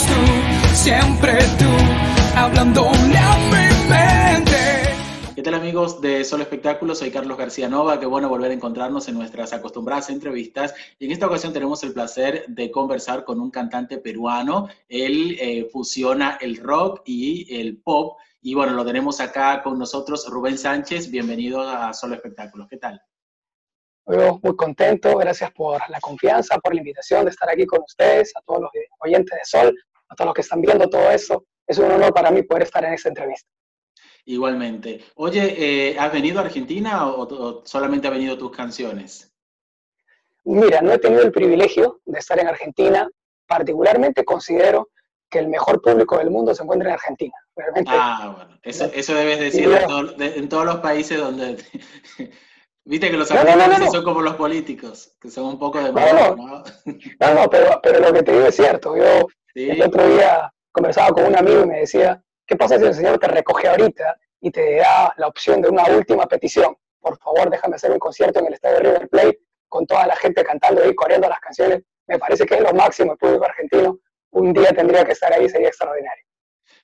eres tú, siempre tú, hablándome a mi mente. ¿Qué tal amigos de Solo Espectáculos? Soy Carlos García Nova, qué bueno volver a encontrarnos en nuestras acostumbradas entrevistas. Y en esta ocasión tenemos el placer de conversar con un cantante peruano. Él eh, fusiona el rock y el pop. Y bueno, lo tenemos acá con nosotros, Rubén Sánchez. Bienvenido a Solo Espectáculos. ¿Qué tal? muy contento, gracias por la confianza, por la invitación de estar aquí con ustedes, a todos los oyentes de Sol, a todos los que están viendo todo eso. Es un honor para mí poder estar en esta entrevista. Igualmente. Oye, eh, ¿has venido a Argentina o, solamente ha venido tus canciones? Mira, no he tenido el privilegio de estar en Argentina. Particularmente considero que el mejor público del mundo se encuentra en Argentina. ah, bueno, eso, debes decir en, todos los países donde... Viste que los argentinos son como los políticos, que son un poco de... No, no, no, pero, pero, lo que te digo es cierto. Yo el otro día conversaba con un amigo y me decía, ¿Qué pasa si el Señor te recoge ahorita y te da la opción de una última petición? Por favor, déjame hacer un concierto en el estadio River Plate con toda la gente cantando y coreando las canciones. Me parece que es lo máximo el público argentino. Un día tendría que estar ahí, sería extraordinario.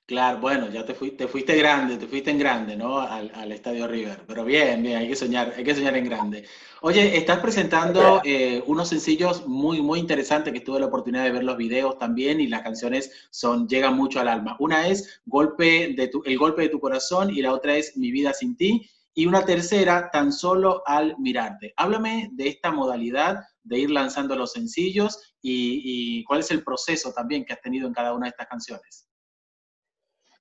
Claro, bueno, ya te, fuiste, fuiste grande, te fuiste en grande, ¿no? Al, Estadio River. Pero bien, bien, hay que soñar, hay que soñar en grande. Oye, estás presentando eh, unos sencillos muy, muy interesantes que tuve la oportunidad de ver los videos también y las canciones son, llegan mucho al alma. Una es Golpe de tu, El golpe de tu corazón y la otra es Mi vida sin ti. Y una tercera, Tan solo al mirarte. Háblame de esta modalidad de ir lanzando los sencillos y cuál es el proceso también que has tenido en cada una de estas canciones.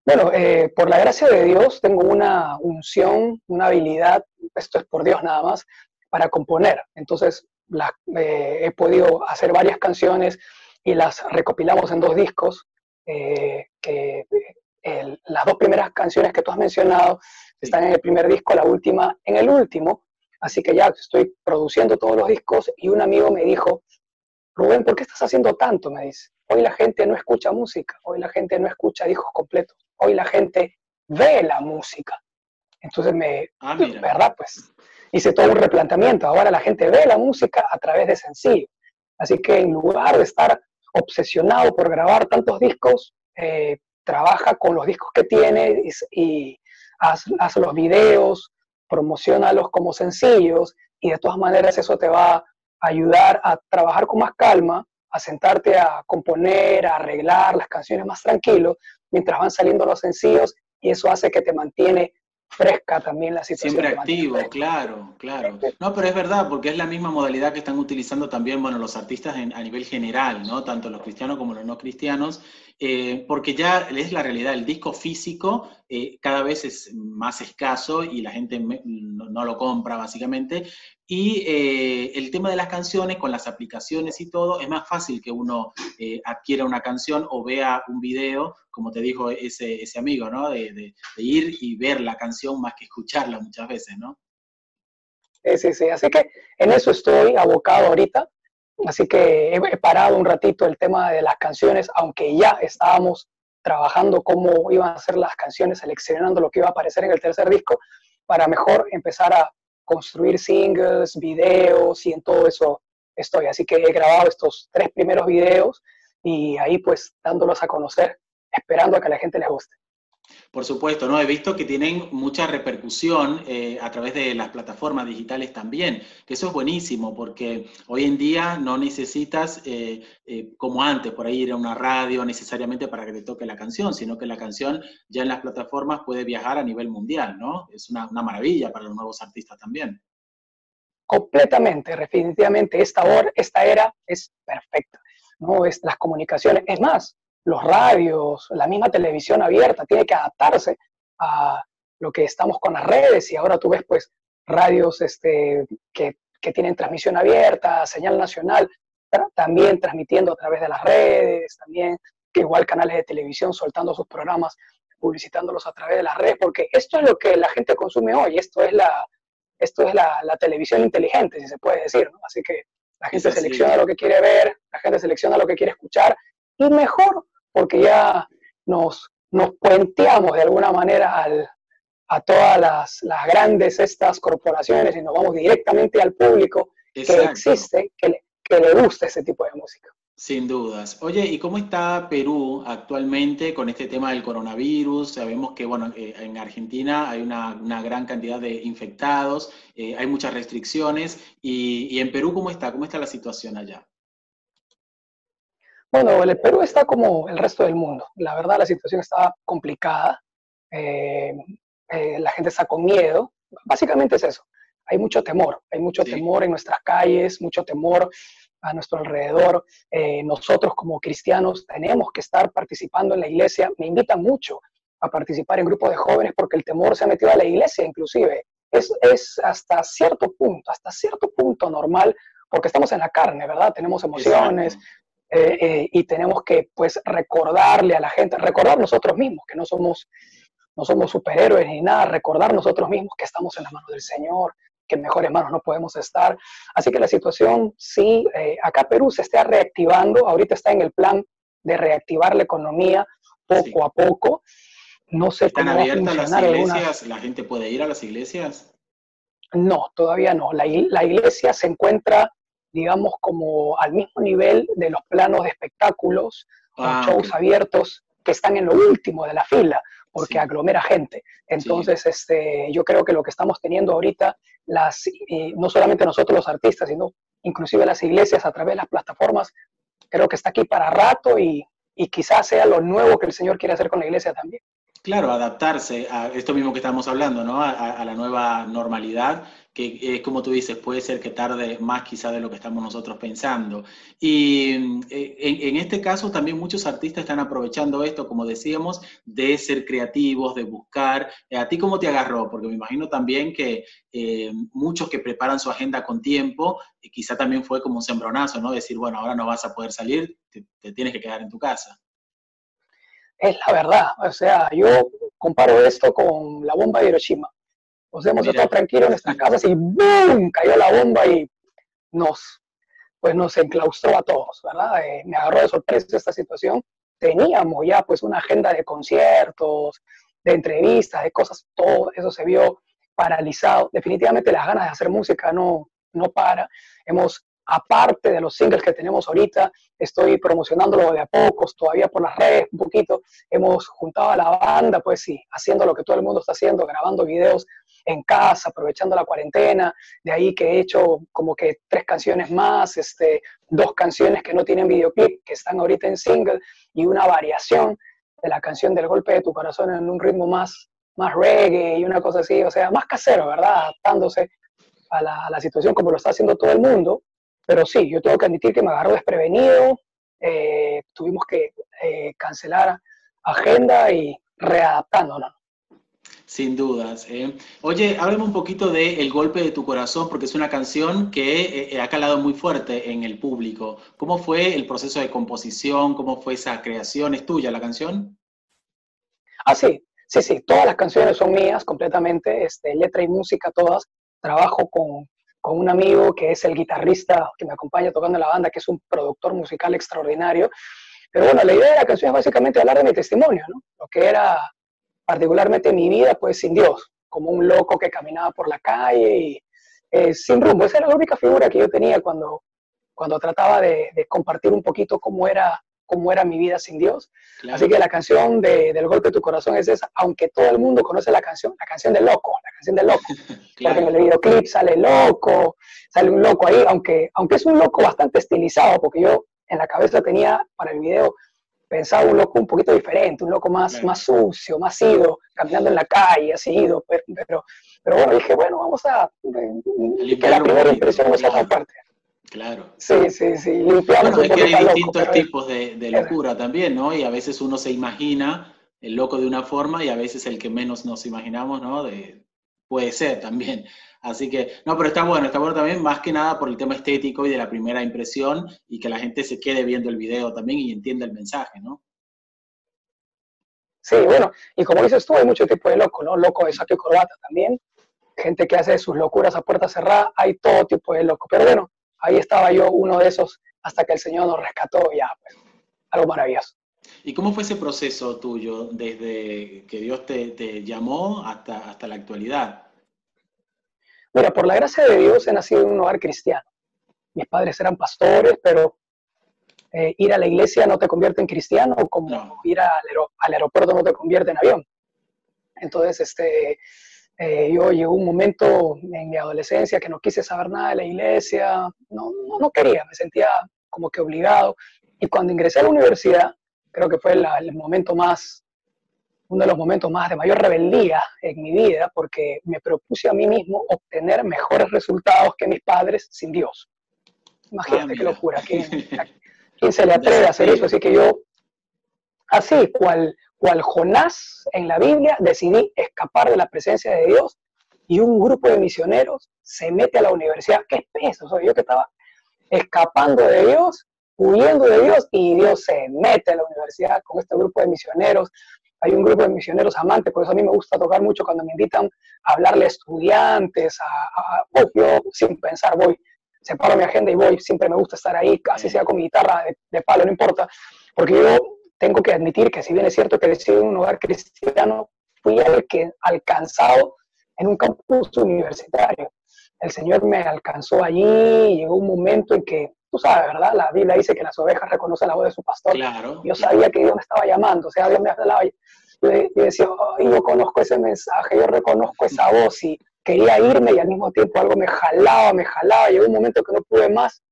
Bueno, eh, por la gracia de Dios tengo una unción, una habilidad, esto es por Dios nada más, para componer. Entonces eh, he podido hacer varias canciones y las recopilamos en dos discos. Eh, que, las dos primeras canciones que tú has mencionado están en el primer disco, la última en el último. Así que ya estoy produciendo todos los discos y un amigo me dijo, Rubén, ¿por qué estás haciendo tanto? Me dice, hoy la gente no escucha música, hoy la gente no escucha discos completos hoy la gente ve la música. Entonces me, ah, ¿verdad? Pues hice todo un replanteamiento. Ahora la gente ve la música a través de sencillo. Así que en lugar de estar obsesionado por grabar tantos discos, eh, trabaja con los discos que tiene y, hace los videos, promocionalos como sencillos y de todas maneras eso te va a ayudar a trabajar con más calma, a sentarte a componer, a arreglar las canciones más tranquilo, mientras van saliendo los sencillos y eso hace que te mantiene fresca también la situación. Siempre activo, claro, claro. No, pero es verdad, porque es la misma modalidad que están utilizando también, bueno, los artistas a nivel general, ¿no? Tanto los cristianos como los no cristianos, eh, porque ya es la realidad, el disco físico eh, cada vez es más escaso y la gente no, lo compra básicamente. Y eh, el tema de las canciones con las aplicaciones y todo, es más fácil que uno adquiera una canción o vea un video, como te dijo ese, ese amigo, ¿no? De, ir y ver la canción más que escucharla muchas veces, ¿no? Sí, sí. Así que en eso estoy abocado ahorita. Así que he, parado un ratito el tema de las canciones, aunque ya estábamos trabajando cómo iban a ser las canciones, seleccionando lo que iba a aparecer en el tercer disco, para mejor empezar a construir singles, videos y en todo eso estoy. Así que he grabado estos tres primeros videos y ahí pues dándolos a conocer, esperando a que la gente les guste. Por supuesto, ¿no? He visto que tienen mucha repercusión eh, a través de las plataformas digitales también, que eso es buenísimo, porque hoy en día no necesitas, eh, eh, como antes, por ahí ir a una radio necesariamente para que te toque la canción, sino que la canción ya en las plataformas puede viajar a nivel mundial, ¿no? Es una, maravilla para los nuevos artistas también. Completamente, definitivamente, esta, hora, esta era es perfecta, ¿no? Es las comunicaciones, es más, los radios, la misma televisión abierta, tiene que adaptarse a lo que estamos con las redes y ahora tú ves pues radios este, que, que tienen transmisión abierta, señal nacional, también transmitiendo a través de las redes, también que igual canales de televisión soltando sus programas, publicitándolos a través de las redes, porque esto es lo que la gente consume hoy, esto es la, esto es la, la televisión inteligente, si se puede decir, ¿no? Así que la gente selecciona lo que quiere ver, la gente selecciona lo que quiere escuchar, y mejor porque ya nos, nos puenteamos de alguna manera al, a todas las, las, grandes estas corporaciones y nos vamos directamente al público que existe, que le, que le gusta ese tipo de música. Sin dudas. Oye, ¿y cómo está Perú actualmente con este tema del coronavirus? Sabemos que, bueno, eh, en Argentina hay una, gran cantidad de infectados, eh, hay muchas restricciones, y, en Perú, ¿cómo está? ¿Cómo está la situación allá? Bueno, el Perú está como el resto del mundo. La verdad, la situación está complicada. Eh, la gente está con miedo. Básicamente es eso. Hay mucho temor, hay mucho temor en nuestras calles, mucho temor a nuestro alrededor. Eh, nosotros como cristianos tenemos que estar participando en la iglesia. Me invitan mucho a participar en grupos de jóvenes porque el temor se ha metido a la iglesia inclusive. Es, es hasta cierto punto, hasta cierto punto normal porque estamos en la carne, ¿verdad? Tenemos emociones. Eh, eh, y tenemos que pues recordarle a la gente, recordar nosotros mismos que no somos, no somos superhéroes ni nada, recordar nosotros mismos que estamos en las manos del Señor, que mejores manos no podemos estar. Así que la situación sí, eh, acá Perú se está reactivando, ahorita está en el plan de reactivar la economía poco a poco. No sé ¿Están cómo abiertas las iglesias? ¿La gente puede ir a las iglesias? No, todavía no. La, la iglesia se encuentra, digamos, como al mismo nivel de los planos de espectáculos, ah, shows abiertos que están en lo último de la fila porque aglomera gente. Entonces, este, yo creo que lo que estamos teniendo ahorita, las, no solamente nosotros los artistas, sino inclusive las iglesias a través de las plataformas, creo que está aquí para rato y, y quizás sea lo nuevo que el Señor quiere hacer con la iglesia también. Claro, adaptarse a esto mismo que estamos hablando, ¿no? A, la nueva normalidad, que es como tú dices, puede ser que tarde más quizá de lo que estamos nosotros pensando. Y eh, en, este caso también muchos artistas están aprovechando esto, como decíamos, de ser creativos, de buscar. Eh, ¿A ti cómo te agarró? Porque me imagino también que eh, muchos que preparan su agenda con tiempo, quizá también fue como un sembronazo, ¿no? Decir, bueno, ahora no vas a poder salir, te tienes que quedar en tu casa es la verdad. O sea, yo comparo esto con la bomba de Hiroshima. O sea, hemos estado tranquilos en nuestras casas y ¡boom! cayó la bomba y nos, pues nos enclaustró a todos, ¿verdad? Eh, me agarró de sorpresa esta situación. Teníamos ya pues una agenda de conciertos, de entrevistas, de cosas, todo eso se vio paralizado. Definitivamente las ganas de hacer música no, no para. Hemos aparte de los singles que tenemos ahorita, estoy promocionándolo de a pocos, todavía por las redes un poquito, hemos juntado a la banda, pues sí, haciendo lo que todo el mundo está haciendo, grabando videos en casa, aprovechando la cuarentena, de ahí que he hecho como que tres canciones más, este, dos canciones que no tienen videoclip, que están ahorita en single, y una variación de la canción del golpe de tu corazón en un ritmo más, más reggae y una cosa así, o sea, más casero, ¿verdad? Adaptándose a la, a la situación como lo está haciendo todo el mundo, pero sí, yo tengo que admitir que me agarró desprevenido, eh, tuvimos que eh, cancelar agenda y readaptándonos. Sin dudas. ¿eh? Oye, háblame un poquito de El golpe de tu corazón, porque es una canción que ha calado muy fuerte en el público. ¿Cómo fue el proceso de composición? ¿Cómo fue esa creación? ¿Es tuya la canción? Ah, sí, sí, sí. Todas las canciones son mías completamente, este, letra y música todas. Trabajo con, con un amigo que es el guitarrista que me acompaña tocando la banda, que es un productor musical extraordinario. Pero bueno, la idea de la canción es básicamente hablar de mi testimonio, ¿no? Lo que era particularmente mi vida, pues sin Dios, como un loco que caminaba por la calle y eh, sin rumbo. Esa era la única figura que yo tenía cuando, cuando trataba de, de compartir un poquito cómo era cómo era mi vida sin Dios. Así que la canción de, del golpe de tu corazón es esa, aunque todo el mundo conoce la canción, la canción del loco, canción del loco. Porque en el videoclip sale loco, sale un loco ahí, aunque, aunque es un loco bastante estilizado, porque yo en la cabeza tenía para el video pensaba un loco un poquito diferente, un loco más, más sucio, más ido, caminando en la calle, así ido, pero, pero, bueno, dije, bueno, vamos a... que la primera impresión no sea tan fuerte. Claro. Sí, sí, sí. Bueno, es que hay distintos tipos de, locura también, ¿no? Y a veces uno se imagina el loco de una forma y a veces el que menos nos imaginamos, ¿no? De, puede ser también. Así que, no, pero está bueno, está bueno también, más que nada por el tema estético y de la primera impresión y que la gente se quede viendo el video también y entienda el mensaje, ¿no? Sí, bueno, y como dices tú, hay mucho tipo de loco, ¿no? Loco de saque y corbata también, gente que hace sus locuras a puerta cerrada, hay todo tipo de loco. Pero bueno, ahí estaba yo, uno de esos, hasta que el Señor nos rescató, ya, pues, algo maravilloso. ¿Y cómo fue ese proceso tuyo desde que Dios te, llamó hasta, hasta la actualidad? Mira, por la gracia de Dios he nacido en un hogar cristiano. Mis padres eran pastores, pero eh, ir a la iglesia no te convierte en cristiano, como ir al, al, aeropuerto no te convierte en avión. Entonces, este, eh, yo llegó un momento en mi adolescencia que no quise saber nada de la iglesia, no, no, no quería, me sentía como que obligado. Y cuando ingresé a la universidad, creo que fue el momento más, uno de los momentos más de mayor rebeldía en mi vida, porque me propuse a mí mismo obtener mejores resultados que mis padres sin Dios. Imagínate ah, qué locura. ¿Quién, ¿Quién, se le atreve a hacer eso? Así que yo, así, cual, cual Jonás en la Biblia, decidí escapar de la presencia de Dios y un grupo de misioneros se mete a la universidad. ¿Qué peso? Soy yo que estaba escapando de Dios, huyendo de Dios y Dios se mete a la universidad con este grupo de misioneros. Hay un grupo de misioneros amantes, por eso a mí me gusta tocar mucho cuando me invitan a hablarle a estudiantes, a, yo sin pensar voy, separo mi agenda y voy, siempre me gusta estar ahí, casi sea con mi guitarra de, palo, no importa, porque yo tengo que admitir que si bien es cierto que decidí en un hogar cristiano, fui el que alcanzado en un campus universitario el Señor me alcanzó allí, llegó un momento en que, tú sabes, ¿verdad? La Biblia dice que las ovejas reconocen la voz de su pastor. Claro. Yo sabía que Dios me estaba llamando, o sea, Dios me hablaba. Yo, decía, yo conozco ese mensaje, yo reconozco esa voz y quería irme y al mismo tiempo algo me jalaba, me jalaba. Llegó un momento que no pude más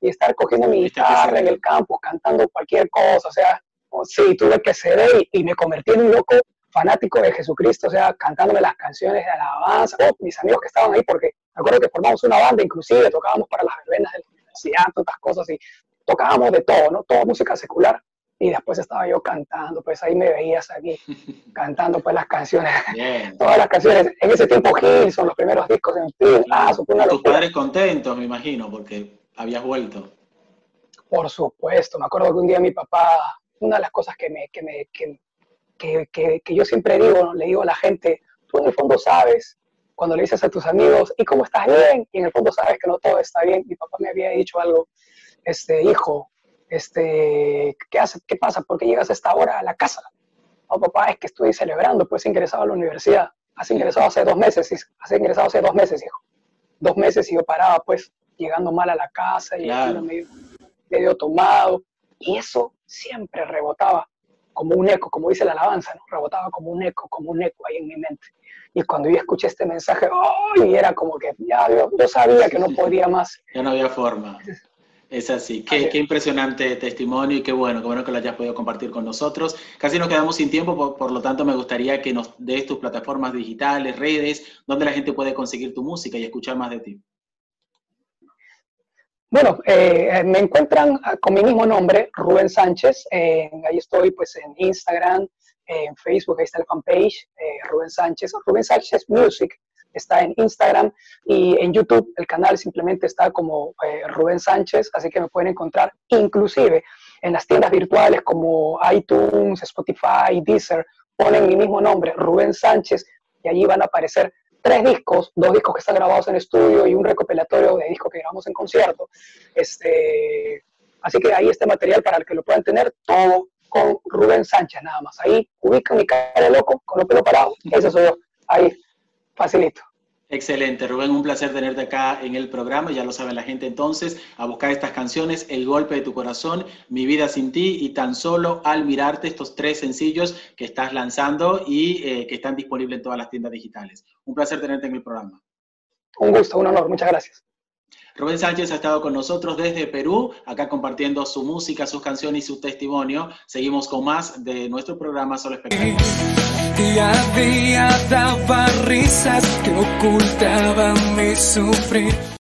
y estar cogiendo mi guitarra en el campo, cantando cualquier cosa, o sea, sí, tuve que ceder y, y me convertí en un loco fanático de Jesucristo, o sea, cantándome las canciones de alabanza, oh, mis amigos que estaban ahí, porque me acuerdo que formamos una banda, inclusive tocábamos para las verbenas de la universidad, tantas cosas, y tocábamos de todo, ¿no? Toda música secular, y después estaba yo cantando, pues ahí me veías aquí, cantando pues las canciones, todas las canciones, en ese tiempo Gil, son los primeros discos en fin, ah, una Tus padres contentos, me imagino, porque habías vuelto. Por supuesto, me acuerdo que un día mi papá, una de las cosas que me, que me, que que, yo siempre digo, le digo a la gente, tú en el fondo sabes, cuando le dices a tus amigos, ¿y cómo estás bien? Y en el fondo sabes que no todo está bien. Mi papá me había dicho algo, este, hijo, este, ¿qué, hace, ¿qué pasa? ¿Por qué llegas a esta hora a la casa? No, papá, es que estoy celebrando, pues he ingresado a la universidad. Has ingresado hace dos meses, has ingresado hace dos meses, hijo. Dos meses y yo paraba, pues, llegando mal a la casa y medio, medio tomado. Y eso siempre rebotaba como un eco, como dice la alabanza, ¿no? rebotaba como un eco, como un eco ahí en mi mente. Y cuando yo escuché este mensaje, ¡ay! era como que ya yo, sabía que no podía más. Ya no había forma. Es así. Qué, qué, impresionante testimonio y qué bueno, qué bueno que lo hayas podido compartir con nosotros. Casi nos quedamos sin tiempo, por, por, lo tanto me gustaría que nos des tus plataformas digitales, redes, donde la gente puede conseguir tu música y escuchar más de ti. Bueno, eh, me encuentran con mi mismo nombre, Rubén Sánchez. ahí estoy pues en Instagram, en Facebook, ahí está el fanpage, eh, Rubén Sánchez. Rubén Sánchez Music está en Instagram y en YouTube el canal simplemente está como eh, Rubén Sánchez, así que me pueden encontrar inclusive en las tiendas virtuales como iTunes, Spotify, Deezer, ponen mi mismo nombre, Rubén Sánchez, y allí van a aparecer tres discos, dos discos que están grabados en estudio y un recopilatorio de discos que grabamos en concierto. Este, así que ahí este material para el que lo puedan tener todo con Rubén Sánchez nada más. Ahí ubican mi cara de loco con los pelos parados. Ese soy yo. Ahí, facilito. Excelente, Rubén, un placer tenerte acá en el programa, ya lo sabe la gente entonces, a buscar estas canciones, El golpe de tu corazón, Mi vida sin ti y tan solo al mirarte estos tres sencillos que estás lanzando y eh, que están disponibles en todas las tiendas digitales. Un placer tenerte en el programa. Un gusto, un honor, muchas gracias. Rubén Sánchez ha estado con nosotros desde Perú, acá compartiendo su música, sus canciones y su testimonio. Seguimos con más de nuestro programa Solo Espectáculo. Día a día daba risas que ocultaban mi sufrir.